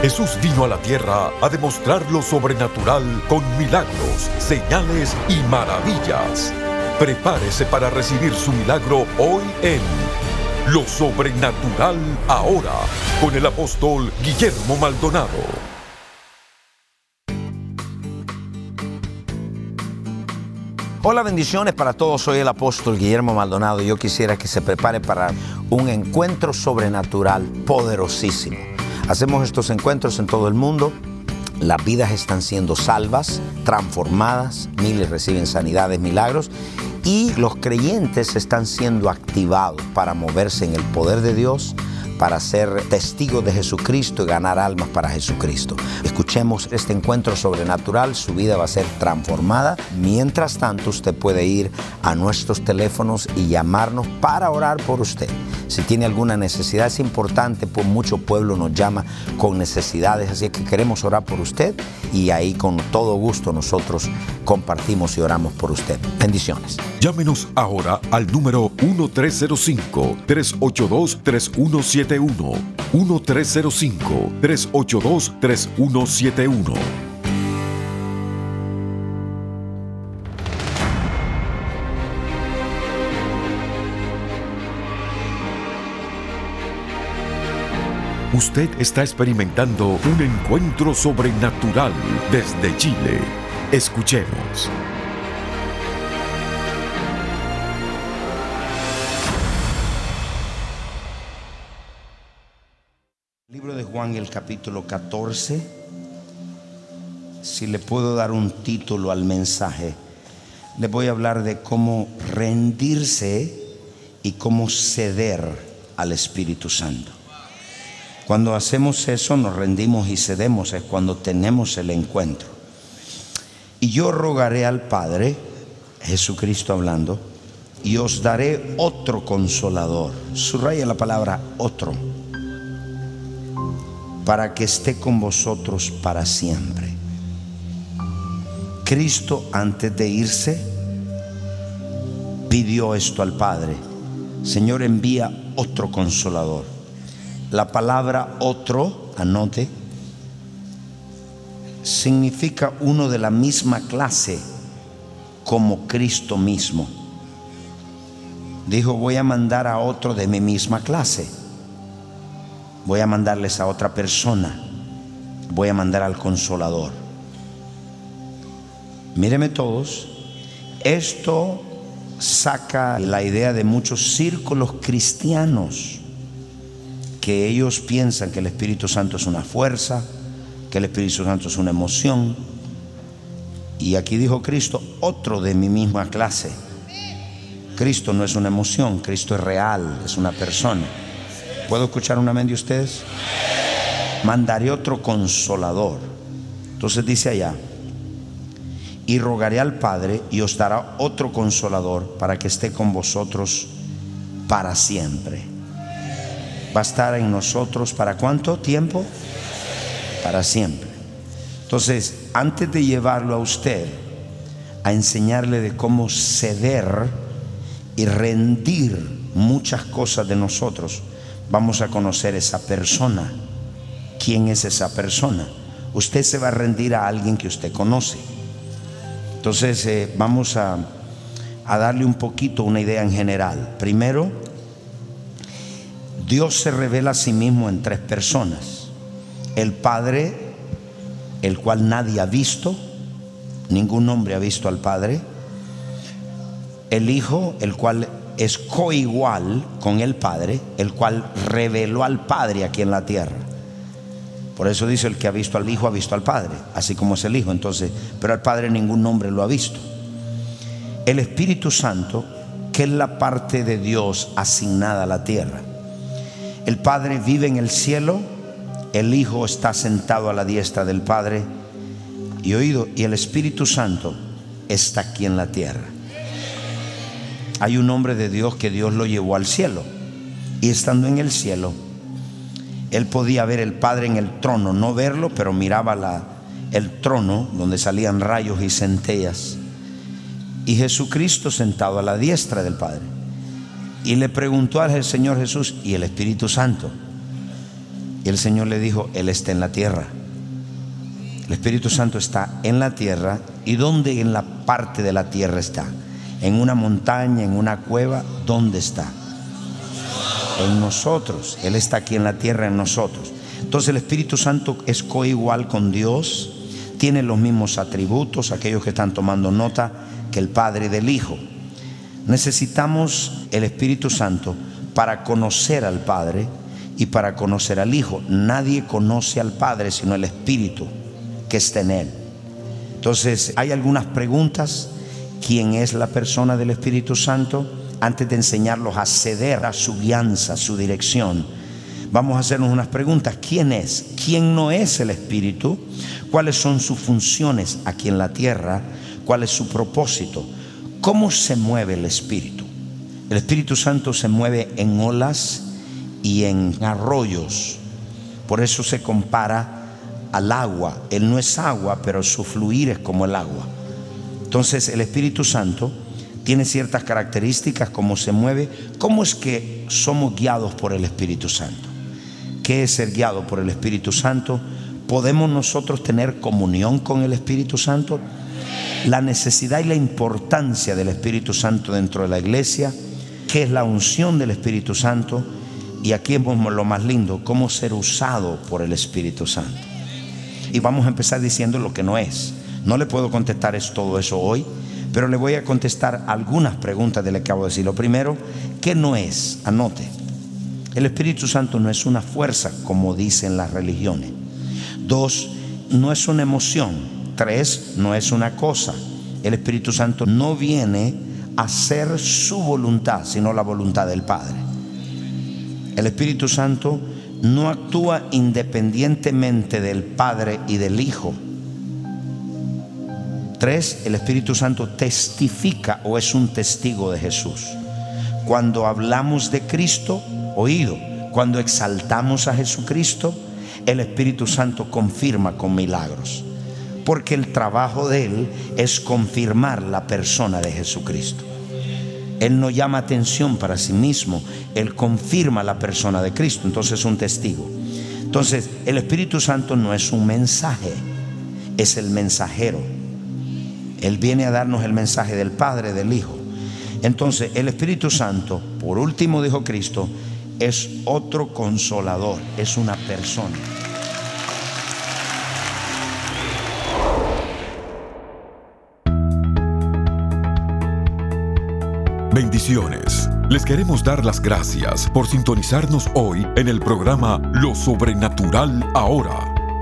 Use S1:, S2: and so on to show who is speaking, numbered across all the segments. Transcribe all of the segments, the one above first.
S1: Jesús vino a la tierra a demostrar lo sobrenatural con milagros, señales y maravillas. Prepárese para recibir su milagro hoy en Lo Sobrenatural Ahora con el apóstol Guillermo Maldonado.
S2: Hola, bendiciones para todos. Soy el apóstol Guillermo Maldonado. Yo quisiera que se prepare para un encuentro sobrenatural poderosísimo. Hacemos estos encuentros en todo el mundo. Las vidas están siendo salvas, transformadas, miles reciben sanidades, milagros y los creyentes están siendo activados para moverse en el poder de Dios para ser testigos de Jesucristo y ganar almas para Jesucristo. Escuchemos este encuentro sobrenatural, su vida va a ser transformada. Mientras tanto, usted puede ir a nuestros teléfonos y llamarnos para orar por usted. Si tiene alguna necesidad, es importante, pues mucho pueblo nos llama con necesidades, así que queremos orar por usted y ahí con todo gusto nosotros compartimos y oramos por usted. Bendiciones.
S1: Llámenos ahora al número 1305 382 3177 1-305-382-3171. Usted está experimentando un encuentro sobrenatural desde Chile. Escuchemos.
S2: Libro de Juan, el capítulo 14. Si le puedo dar un título al mensaje, le voy a hablar de cómo rendirse y cómo ceder al Espíritu Santo. Cuando hacemos eso, nos rendimos y cedemos, es cuando tenemos el encuentro. Y yo rogaré al Padre, Jesucristo hablando, y os daré otro consolador. Subraya la palabra otro para que esté con vosotros para siempre. Cristo antes de irse pidió esto al Padre. Señor, envía otro consolador. La palabra otro, anote, significa uno de la misma clase como Cristo mismo. Dijo, voy a mandar a otro de mi misma clase voy a mandarles a otra persona, voy a mandar al consolador. Míreme todos, esto saca la idea de muchos círculos cristianos que ellos piensan que el Espíritu Santo es una fuerza, que el Espíritu Santo es una emoción. Y aquí dijo Cristo, otro de mi misma clase. Cristo no es una emoción, Cristo es real, es una persona. ¿Puedo escuchar un amén de ustedes? Mandaré otro consolador. Entonces dice allá, y rogaré al Padre y os dará otro consolador para que esté con vosotros para siempre. Va a estar en nosotros para cuánto tiempo? Para siempre. Entonces, antes de llevarlo a usted a enseñarle de cómo ceder y rendir muchas cosas de nosotros, vamos a conocer esa persona. ¿Quién es esa persona? Usted se va a rendir a alguien que usted conoce. Entonces eh, vamos a, a darle un poquito una idea en general. Primero, Dios se revela a sí mismo en tres personas. El Padre, el cual nadie ha visto, ningún hombre ha visto al Padre. El Hijo, el cual es coigual con el Padre, el cual reveló al Padre aquí en la tierra. Por eso dice el que ha visto al Hijo ha visto al Padre, así como es el Hijo. Entonces, pero al Padre ningún nombre lo ha visto. El Espíritu Santo, que es la parte de Dios asignada a la tierra. El Padre vive en el cielo, el Hijo está sentado a la diestra del Padre y oído, y el Espíritu Santo está aquí en la tierra hay un hombre de Dios que Dios lo llevó al cielo. Y estando en el cielo, él podía ver el Padre en el trono, no verlo, pero miraba la, el trono donde salían rayos y centellas. Y Jesucristo sentado a la diestra del Padre. Y le preguntó al Señor Jesús y el Espíritu Santo. Y el Señor le dijo, Él está en la tierra. El Espíritu Santo está en la tierra. ¿Y dónde en la parte de la tierra está? En una montaña, en una cueva, ¿dónde está? En nosotros. Él está aquí en la tierra, en nosotros. Entonces el Espíritu Santo es coigual con Dios, tiene los mismos atributos, aquellos que están tomando nota, que el Padre del Hijo. Necesitamos el Espíritu Santo para conocer al Padre y para conocer al Hijo. Nadie conoce al Padre sino el Espíritu que está en Él. Entonces, hay algunas preguntas. ¿Quién es la persona del Espíritu Santo? Antes de enseñarlos a ceder a su guianza, su dirección, vamos a hacernos unas preguntas. ¿Quién es? ¿Quién no es el Espíritu? ¿Cuáles son sus funciones aquí en la tierra? ¿Cuál es su propósito? ¿Cómo se mueve el Espíritu? El Espíritu Santo se mueve en olas y en arroyos. Por eso se compara al agua. Él no es agua, pero su fluir es como el agua. Entonces el Espíritu Santo tiene ciertas características, cómo se mueve. ¿Cómo es que somos guiados por el Espíritu Santo? ¿Qué es ser guiado por el Espíritu Santo? ¿Podemos nosotros tener comunión con el Espíritu Santo? La necesidad y la importancia del Espíritu Santo dentro de la iglesia, qué es la unción del Espíritu Santo y aquí es lo más lindo, cómo ser usado por el Espíritu Santo. Y vamos a empezar diciendo lo que no es. No le puedo contestar es todo eso hoy, pero le voy a contestar algunas preguntas de lo que acabo de decir. Lo primero, ¿qué no es? Anote. El Espíritu Santo no es una fuerza como dicen las religiones. Dos, no es una emoción. Tres, no es una cosa. El Espíritu Santo no viene a hacer su voluntad, sino la voluntad del Padre. El Espíritu Santo no actúa independientemente del Padre y del Hijo. Tres, el Espíritu Santo testifica o es un testigo de Jesús. Cuando hablamos de Cristo, oído, cuando exaltamos a Jesucristo, el Espíritu Santo confirma con milagros porque el trabajo de Él es confirmar la persona de Jesucristo. Él no llama atención para sí mismo, Él confirma la persona de Cristo, entonces es un testigo. Entonces, el Espíritu Santo no es un mensaje, es el mensajero. Él viene a darnos el mensaje del Padre, del Hijo. Entonces, el Espíritu Santo, por último dijo Cristo, es otro consolador, es una persona.
S1: Bendiciones. Les queremos dar las gracias por sintonizarnos hoy en el programa Lo Sobrenatural Ahora.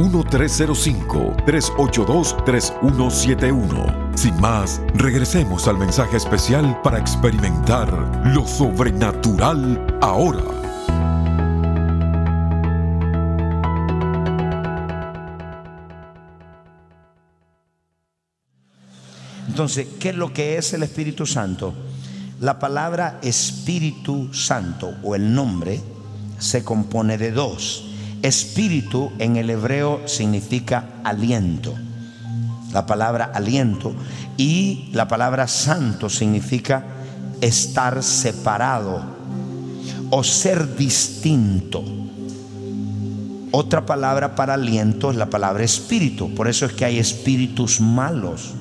S1: 1305-382-3171. Sin más, regresemos al mensaje especial para experimentar lo sobrenatural ahora.
S2: Entonces, ¿qué es lo que es el Espíritu Santo? La palabra Espíritu Santo o el nombre se compone de dos. Espíritu en el hebreo significa aliento. La palabra aliento y la palabra santo significa estar separado o ser distinto. Otra palabra para aliento es la palabra espíritu. Por eso es que hay espíritus malos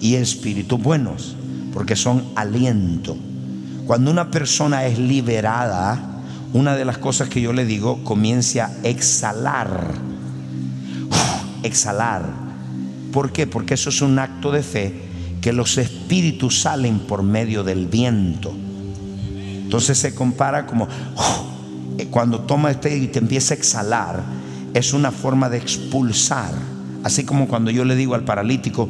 S2: y espíritus buenos porque son aliento. Cuando una persona es liberada, una de las cosas que yo le digo, comience a exhalar. exhalar. ¿Por qué? Porque eso es un acto de fe que los espíritus salen por medio del viento. Entonces se compara como cuando toma este y te empieza a exhalar, es una forma de expulsar. Así como cuando yo le digo al paralítico,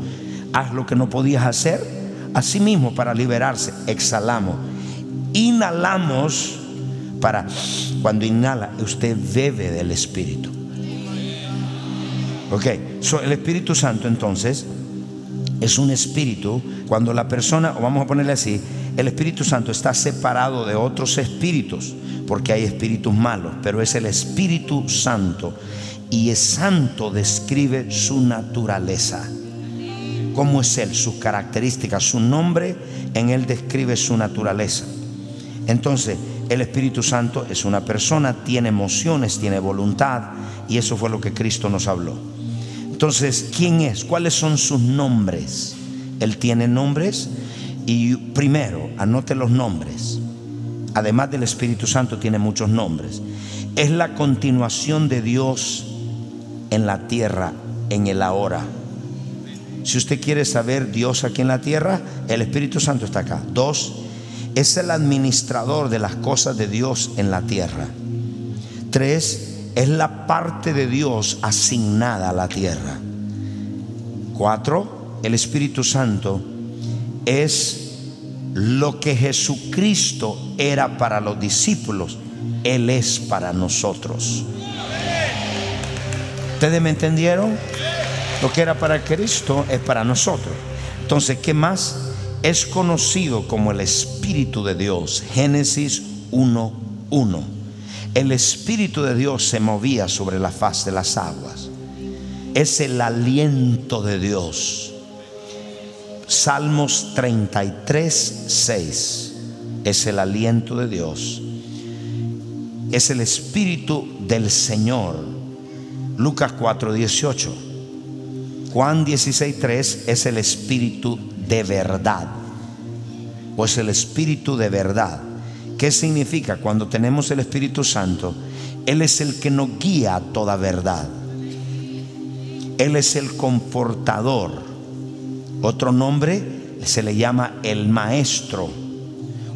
S2: haz lo que no podías hacer, Asimismo, para liberarse, exhalamos. Inhalamos para, cuando inhala, usted bebe del Espíritu. Ok, el Espíritu Santo entonces es un espíritu. Cuando la persona, o vamos a ponerle así, el Espíritu Santo está separado de otros espíritus, porque hay espíritus malos, pero es el Espíritu Santo. Y es santo describe su naturaleza. ¿Cómo es Él? Sus características, su nombre, en Él describe su naturaleza. Entonces, el Espíritu Santo es una persona, tiene emociones, tiene voluntad, y eso fue lo que Cristo nos habló. Entonces, ¿quién es? ¿Cuáles son sus nombres? Él tiene nombres y primero, anote los nombres. Además del Espíritu Santo tiene muchos nombres. Es la continuación de Dios en la tierra, en el ahora. Si usted quiere saber Dios aquí en la tierra, el Espíritu Santo está acá. Dos, es el administrador de las cosas de Dios en la tierra. Tres, es la parte de Dios asignada a la tierra. Cuatro, el Espíritu Santo es lo que Jesucristo era para los discípulos, Él es para nosotros. ¿Ustedes me entendieron? Lo que era para Cristo es para nosotros. Entonces, ¿qué más? Es conocido como el Espíritu de Dios. Génesis 1.1. El Espíritu de Dios se movía sobre la faz de las aguas. Es el aliento de Dios. Salmos 33, 6. Es el aliento de Dios. Es el Espíritu del Señor Lucas 4, 18. Juan 16, 3 es el espíritu de verdad. O es el espíritu de verdad. ¿Qué significa? Cuando tenemos el Espíritu Santo, Él es el que nos guía a toda verdad. Él es el confortador. Otro nombre se le llama el maestro.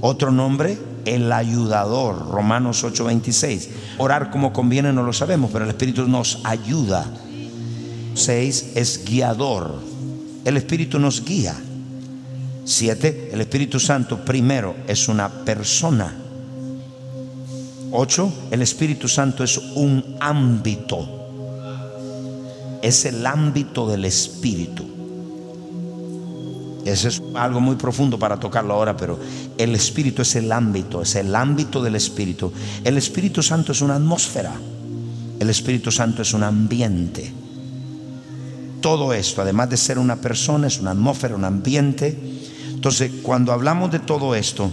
S2: Otro nombre, el ayudador, Romanos 8:26. Orar como conviene no lo sabemos, pero el Espíritu nos ayuda. 6 es guiador. El Espíritu nos guía. 7, el Espíritu Santo primero es una persona. 8, el Espíritu Santo es un ámbito. Es el ámbito del Espíritu. Eso es algo muy profundo para tocarlo ahora, pero el Espíritu es el ámbito, es el ámbito del Espíritu. El Espíritu Santo es una atmósfera. El Espíritu Santo es un ambiente. Todo esto, además de ser una persona, es una atmósfera, un ambiente. Entonces, cuando hablamos de todo esto,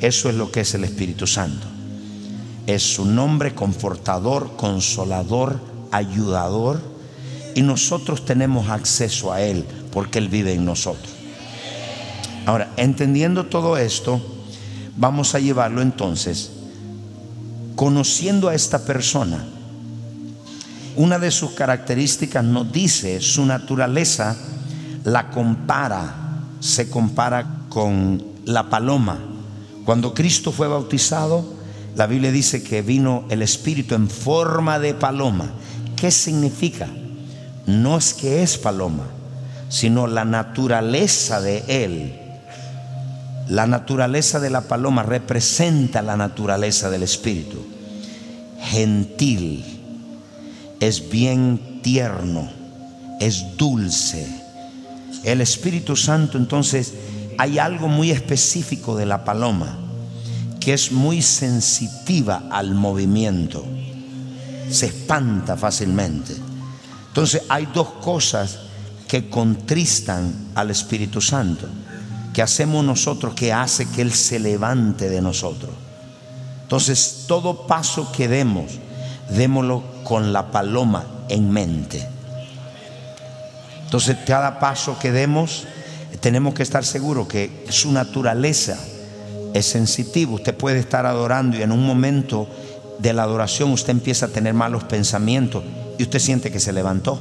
S2: eso es lo que es el Espíritu Santo. Es su nombre confortador, consolador, ayudador. Y nosotros tenemos acceso a Él porque Él vive en nosotros. Ahora, entendiendo todo esto, vamos a llevarlo entonces, conociendo a esta persona, una de sus características nos dice su naturaleza, la compara, se compara con la paloma. Cuando Cristo fue bautizado, la Biblia dice que vino el Espíritu en forma de paloma. ¿Qué significa? No es que es paloma, sino la naturaleza de Él la naturaleza de la paloma representa la naturaleza del Espíritu. Gentil, es bien tierno, es dulce. El Espíritu Santo entonces hay algo muy específico de la paloma que es muy sensitiva al movimiento. Se espanta fácilmente. Entonces hay dos cosas que contristan al Espíritu Santo que hacemos nosotros que hace que Él se levante de nosotros. Entonces, todo paso que demos, démoslo con la paloma en mente. Entonces, cada paso que demos, tenemos que estar seguros que su naturaleza es sensitiva. Usted puede estar adorando y en un momento de la adoración usted empieza a tener malos pensamientos y usted siente que se levantó.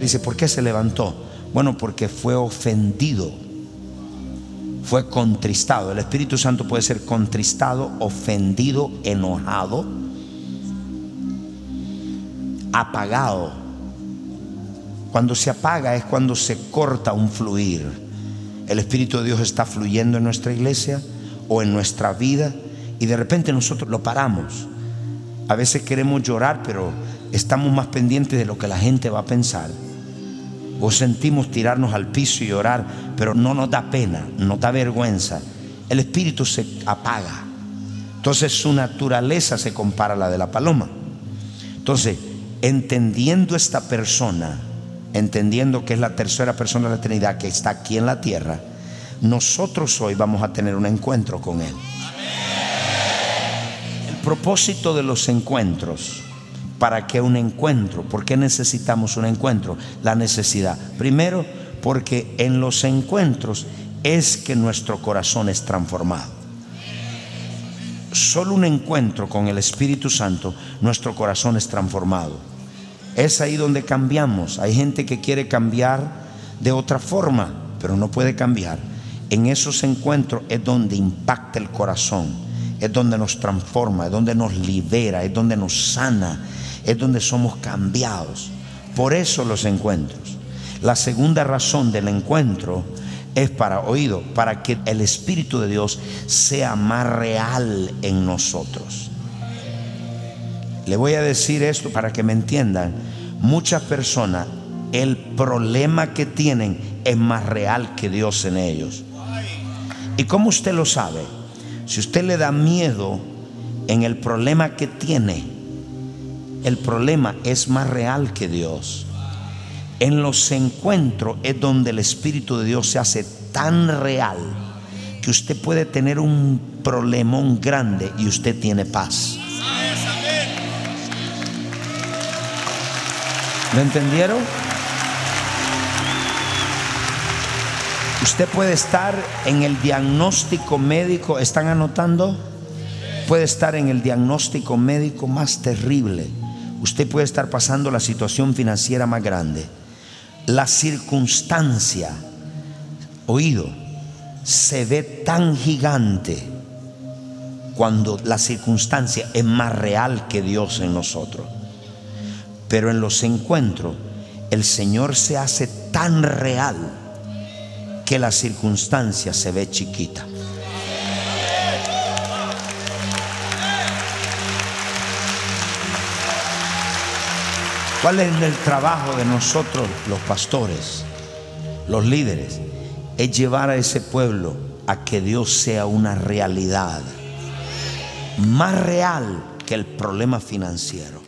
S2: Dice, ¿por qué se levantó? Bueno, porque fue ofendido fue contristado. El Espíritu Santo puede ser contristado, ofendido, enojado, apagado. Cuando se apaga es cuando se corta un fluir. El Espíritu de Dios está fluyendo en nuestra iglesia o en nuestra vida y de repente nosotros lo paramos. A veces queremos llorar, pero estamos más pendientes de lo que la gente va a pensar o sentimos tirarnos al piso y llorar, pero no nos da pena, no da vergüenza, el espíritu se apaga. Entonces su naturaleza se compara a la de la paloma. Entonces, entendiendo esta persona, entendiendo que es la tercera persona de la Trinidad que está aquí en la tierra, nosotros hoy vamos a tener un encuentro con Él. El propósito de los encuentros, ¿para qué un encuentro? ¿Por qué necesitamos un encuentro? La necesidad. Primero, porque en los encuentros es que nuestro corazón es transformado. Solo un encuentro con el Espíritu Santo, nuestro corazón es transformado. Es ahí donde cambiamos. Hay gente que quiere cambiar de otra forma, pero no puede cambiar. En esos encuentros es donde impacta el corazón, es donde nos transforma, es donde nos libera, es donde nos sana, es donde somos cambiados. Por eso los encuentros. La segunda razón del encuentro es para oído, para que el Espíritu de Dios sea más real en nosotros. Le voy a decir esto para que me entiendan. Muchas personas, el problema que tienen es más real que Dios en ellos. ¿Y cómo usted lo sabe? Si usted le da miedo en el problema que tiene, el problema es más real que Dios. En los encuentros es donde el Espíritu de Dios se hace tan real que usted puede tener un problemón grande y usted tiene paz. ¿Lo entendieron? Usted puede estar en el diagnóstico médico, ¿están anotando? Puede estar en el diagnóstico médico más terrible. Usted puede estar pasando la situación financiera más grande la circunstancia, oído, se ve tan gigante cuando la circunstancia es más real que Dios en nosotros. Pero en los encuentros el Señor se hace tan real que la circunstancia se ve chiquita. ¿Cuál es el trabajo de nosotros los pastores, los líderes? Es llevar a ese pueblo a que Dios sea una realidad, más real que el problema financiero.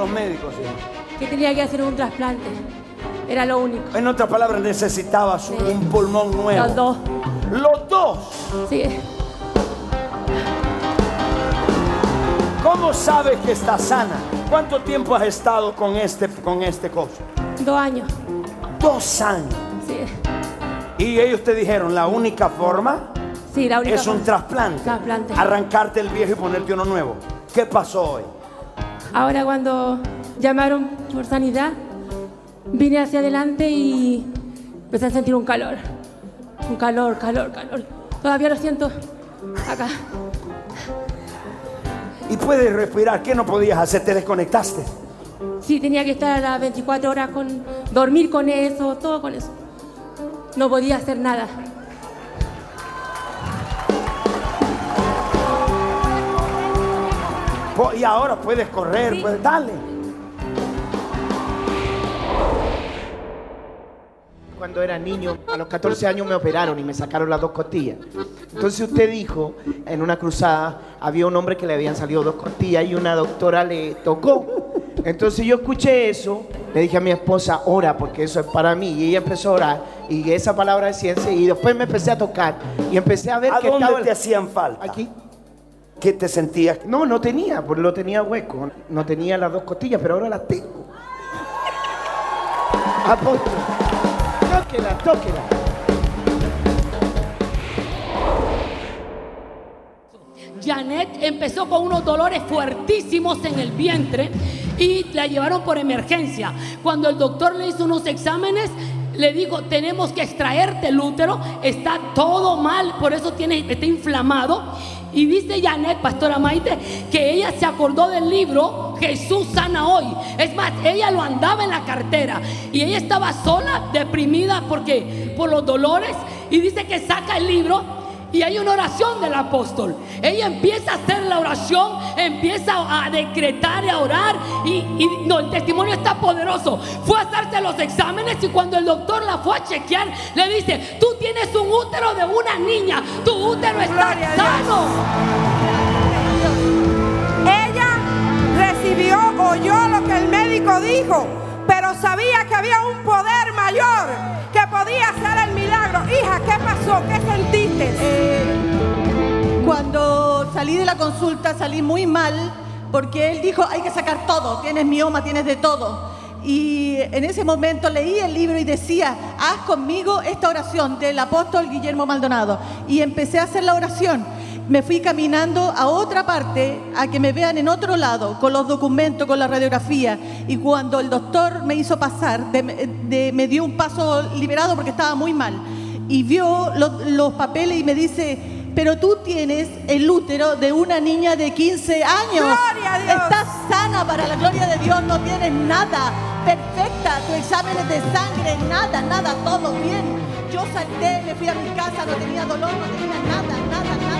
S2: Los médicos?
S3: Que tenía que hacer un trasplante. Era lo único.
S2: En otras palabras, necesitabas un pulmón nuevo.
S3: Los dos.
S2: Los dos.
S3: Sí.
S2: ¿Cómo sabes que estás sana? ¿Cuánto tiempo has estado con este, con este coso?
S3: Dos años.
S2: Dos años.
S3: Sí.
S2: Y ellos te dijeron, la única forma
S3: Sí, la única
S2: es un
S3: forma.
S2: trasplante.
S3: Trasplante.
S2: Arrancarte el viejo y ponerte uno nuevo. ¿Qué pasó hoy?
S3: Ahora cuando llamaron por sanidad, vine hacia adelante y empecé a sentir un calor. Un calor, calor, calor. Todavía lo siento acá.
S4: Y puedes respirar. ¿Qué no podías hacer? ¿Te desconectaste?
S3: Sí, tenía que estar a las 24 horas con dormir con eso, todo con eso. No podía hacer nada.
S4: Y ahora puedes correr,
S3: Sí.
S4: puedes dale. Cuando era niño, a los 14 años me operaron y me sacaron las dos costillas. Entonces usted dijo, en una cruzada, había un hombre que le habían salido dos costillas y una doctora le tocó. Entonces yo escuché eso, le dije a mi esposa, ora, porque eso es para mí. Y ella empezó a orar, y esa palabra de ciencia, y después me empecé a tocar, y empecé a ver
S5: ¿A
S4: que
S5: dónde
S4: estaba...
S5: te hacían falta?
S4: Aquí.
S5: ¿Qué te sentías?
S4: No, no tenía, porque lo tenía hueco. No tenía las dos costillas, pero ahora las tengo. Apóstol. Tóquela, tóquela.
S6: Janet empezó con unos dolores fuertísimos en el vientre y la llevaron por emergencia. Cuando el doctor le hizo unos exámenes, le dijo, tenemos que extraerte el útero, está todo mal, por eso tiene, está inflamado. Y dice Janet, pastora Maite, que ella se acordó del libro Jesús sana hoy. Es más, ella lo andaba en la cartera y ella estaba sola, deprimida porque por los dolores y dice que saca el libro y hay una oración del apóstol. Ella empieza a hacer la oración, empieza a decretar y a orar. Y, y no, el testimonio está poderoso. Fue a hacerse los exámenes y cuando el doctor la fue a chequear, le dice: Tú tienes un útero de una niña, tu útero está sano.
S7: Ella recibió, oyó lo que el médico dijo, pero sabía que había un poder mayor que podía hacer el milagro. Hija, ¿qué pasó? ¿Qué sentiste?
S8: Cuando salí de la consulta salí muy mal porque él dijo hay que sacar todo, tienes mioma, tienes de todo. Y en ese momento leí el libro y decía, haz conmigo esta oración del apóstol Guillermo Maldonado. Y empecé a hacer la oración. Me fui caminando a otra parte, a que me vean en otro lado, con los documentos, con la radiografía. Y cuando el doctor me hizo pasar, de- de- me dio un paso liberado porque estaba muy mal. Y vio lo- los papeles y me dice, pero tú tienes el útero de una niña de 15 años.
S7: ¡Gloria a Dios!
S8: Estás sana para la gloria de Dios, no tienes nada. Perfecta, tu exámenes de sangre, nada, nada, todo bien. Yo salté, me fui a mi casa, no tenía dolor, no tenía nada, nada, nada,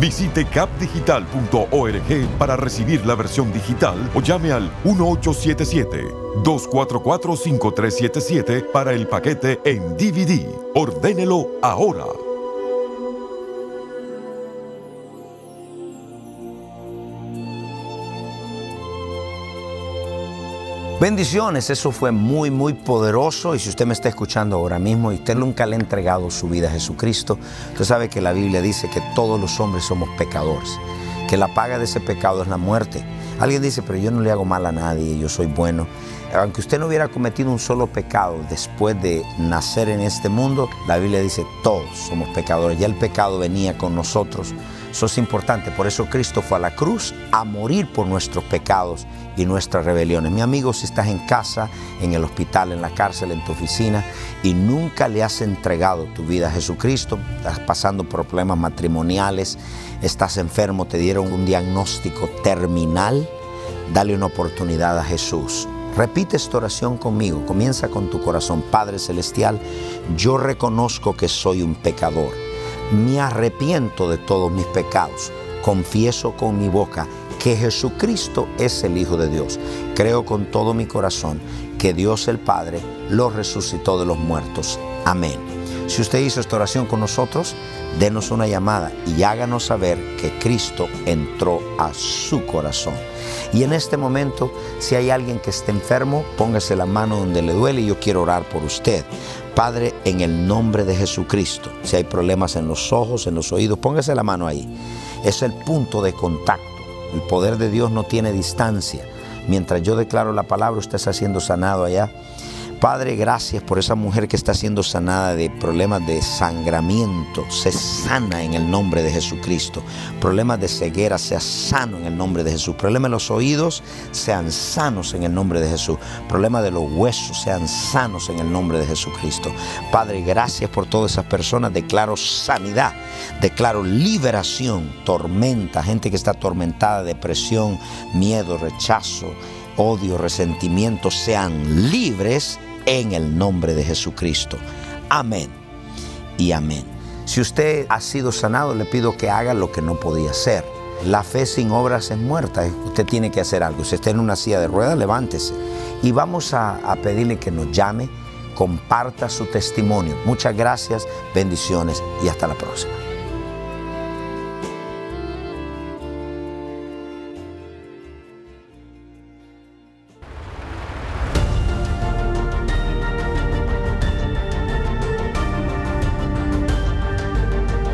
S1: Visite capdigital.org para recibir la versión digital o llame al 1877-244-5377 para el paquete en DVD. Ordénelo ahora.
S2: Bendiciones, eso fue muy, muy poderoso. Y si usted me está escuchando ahora mismo y usted nunca le ha entregado su vida a Jesucristo, usted sabe que la Biblia dice que todos los hombres somos pecadores, que la paga de ese pecado es la muerte. Alguien dice, pero yo no le hago mal a nadie, yo soy bueno. aunque usted no hubiera cometido un solo pecado después de nacer en este mundo, la Biblia dice todos somos pecadores. Ya el pecado venía con nosotros. Eso es importante. Por eso Cristo fue a la cruz a morir por nuestros pecados y nuestras rebeliones. Mi amigo, si estás en casa, en el hospital, en la cárcel, en tu oficina y nunca le has entregado tu vida a Jesucristo, estás pasando por problemas matrimoniales, estás enfermo, te dieron un diagnóstico terminal, dale una oportunidad a Jesús. Repite esta oración conmigo. Comienza con tu corazón. Padre Celestial, yo reconozco que soy un pecador. Me arrepiento de todos mis pecados. Confieso con mi boca que Jesucristo es el Hijo de Dios. Creo con todo mi corazón que Dios el Padre lo resucitó de los muertos. Amén. Si usted hizo esta oración con nosotros, denos una llamada y háganos saber que Cristo entró a su corazón. Y en este momento, si hay alguien que esté enfermo, póngase la mano donde le duele y yo quiero orar por usted. Padre, en el nombre de Jesucristo, si hay problemas en los ojos, en los oídos, póngase la mano ahí. Es el punto de contacto. El poder de Dios no tiene distancia. Mientras yo declaro la palabra, usted está siendo sanado allá. Padre, gracias por esa mujer que está siendo sanada de problemas de sangramiento. Se sana en el nombre de Jesucristo. Problemas de ceguera, sea sano en el nombre de Jesús. Problemas de los oídos, sean sanos en el nombre de Jesús. Problemas de los huesos, sean sanos en el nombre de Jesucristo. Padre, gracias por todas esas personas. Declaro sanidad, declaro liberación, tormenta, gente que está atormentada, depresión, miedo, rechazo odio, resentimiento sean libres en el nombre de Jesucristo. Amén y amén. Si usted ha sido sanado, le pido que haga lo que no podía hacer. La fe sin obras es muerta. Usted tiene que hacer algo. Si está en una silla de ruedas, levántese. Y vamos a, a pedirle que nos llame, comparta su testimonio. Muchas gracias, bendiciones y hasta la próxima.